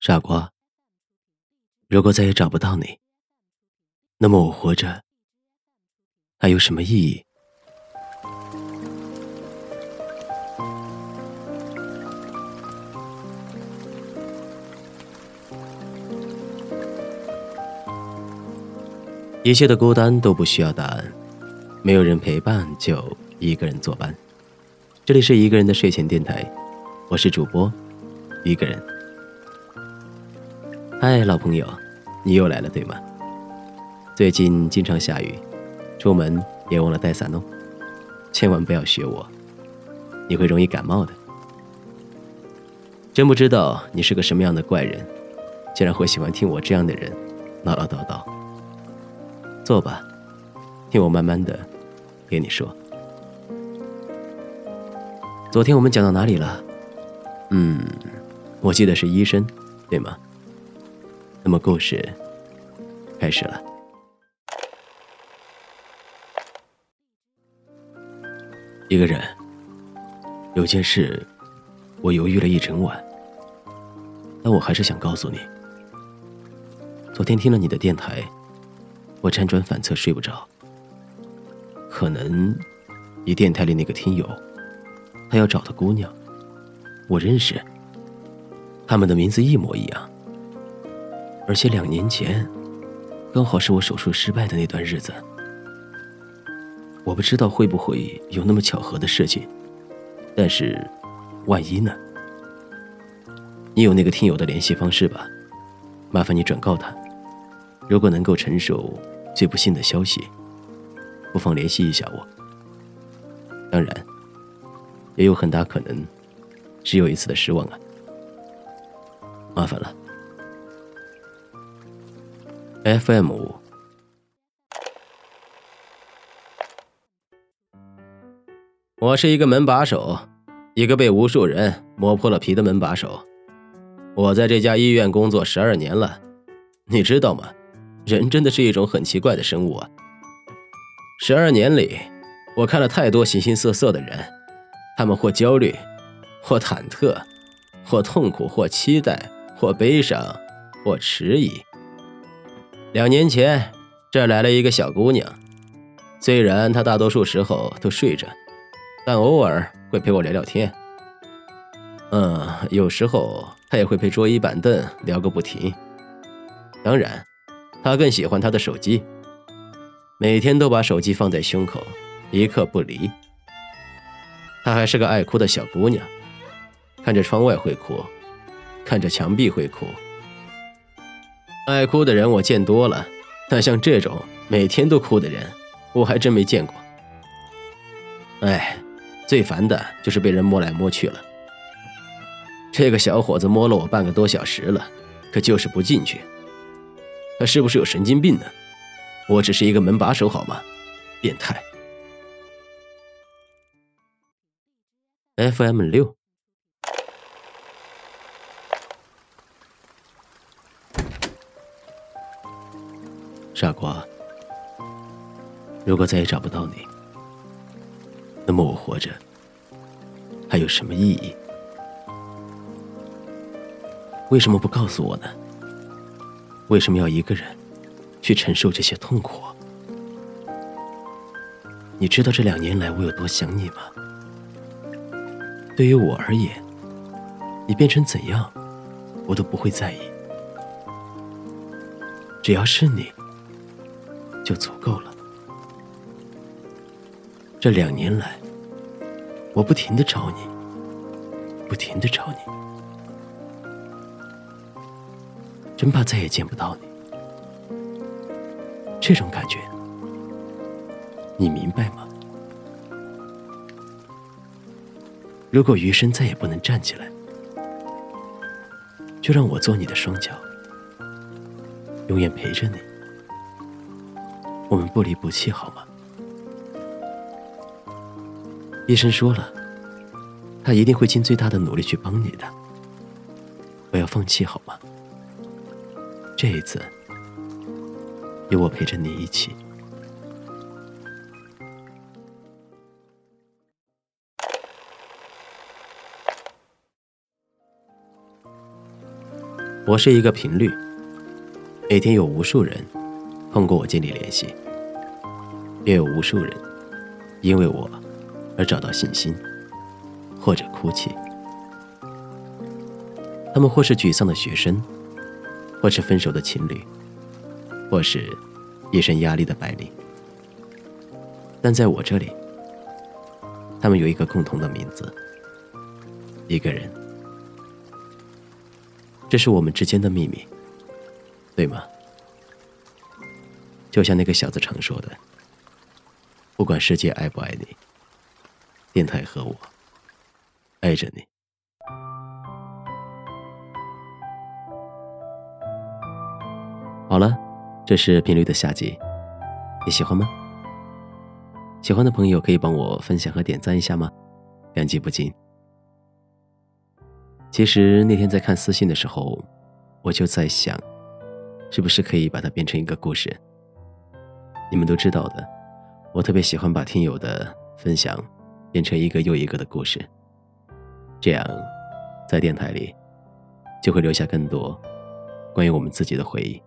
傻瓜，如果再也找不到你，那么我活着还有什么意义？一切的孤单都不需要答案，没有人陪伴就一个人作伴。这里是一个人的睡前电台，我是主播一个人。嗨，老朋友，你又来了对吗？最近经常下雨，出门别忘了带伞哦，千万不要学我，你会容易感冒的。真不知道你是个什么样的怪人，竟然会喜欢听我这样的人唠唠叨叨。坐吧，听我慢慢的给你说。昨天我们讲到哪里了？嗯，我记得是医生，对吗？那么故事开始了。一个人，有件事，我犹豫了一整晚，但我还是想告诉你。昨天听了你的电台，我辗转反侧睡不着。可能你电台里那个听友，他要找的姑娘，我认识，他们的名字一模一样。而且两年前，刚好是我手术失败的那段日子。我不知道会不会有那么巧合的事情，但是，万一呢？你有那个听友的联系方式吧？麻烦你转告他，如果能够承受最不幸的消息，不妨联系一下我。当然，也有很大可能，只有一次的失望啊。麻烦了。FM 五，我是一个门把手，一个被无数人磨破了皮的门把手。我在这家医院工作十二年了，你知道吗？人真的是一种很奇怪的生物啊。十二年里，我看了太多形形色色的人，他们或焦虑，或忐忑，或痛苦，或期待，或悲伤，或迟疑。两年前，这来了一个小姑娘。虽然她大多数时候都睡着，但偶尔会陪我聊聊天。嗯，有时候她也会陪桌椅板凳聊个不停。当然，她更喜欢她的手机，每天都把手机放在胸口，一刻不离。她还是个爱哭的小姑娘，看着窗外会哭，看着墙壁会哭。爱哭的人我见多了，但像这种每天都哭的人，我还真没见过。哎，最烦的就是被人摸来摸去了。这个小伙子摸了我半个多小时了，可就是不进去。他是不是有神经病呢？我只是一个门把手好吗？变态。FM 六。傻瓜，如果再也找不到你，那么我活着还有什么意义？为什么不告诉我呢？为什么要一个人去承受这些痛苦？你知道这两年来我有多想你吗？对于我而言，你变成怎样，我都不会在意，只要是你。就足够了。这两年来，我不停的找你，不停的找你，真怕再也见不到你。这种感觉，你明白吗？如果余生再也不能站起来，就让我做你的双脚，永远陪着你。我们不离不弃，好吗？医生说了，他一定会尽最大的努力去帮你的。不要放弃，好吗？这一次，有我陪着你一起。我是一个频率，每天有无数人通过我建立联系，也有无数人因为我而找到信心，或者哭泣。他们或是沮丧的学生，或是分手的情侣，或是一身压力的白领。但在我这里，他们有一个共同的名字，一个人。这是我们之间的秘密，对吗？就像那个小子常说的：“不管世界爱不爱你，电台和我爱着你。”好了，这是频率的下集，你喜欢吗？喜欢的朋友可以帮我分享和点赞一下吗？感激不尽。其实那天在看私信的时候，我就在想，是不是可以把它变成一个故事？你们都知道的，我特别喜欢把听友的分享变成一个又一个的故事，这样在电台里就会留下更多关于我们自己的回忆。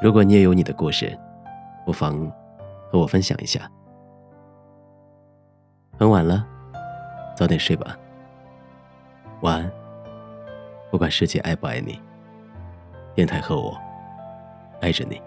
如果你也有你的故事，不妨和我分享一下。很晚了，早点睡吧。晚安，不管世界爱不爱你，电台和我爱着你。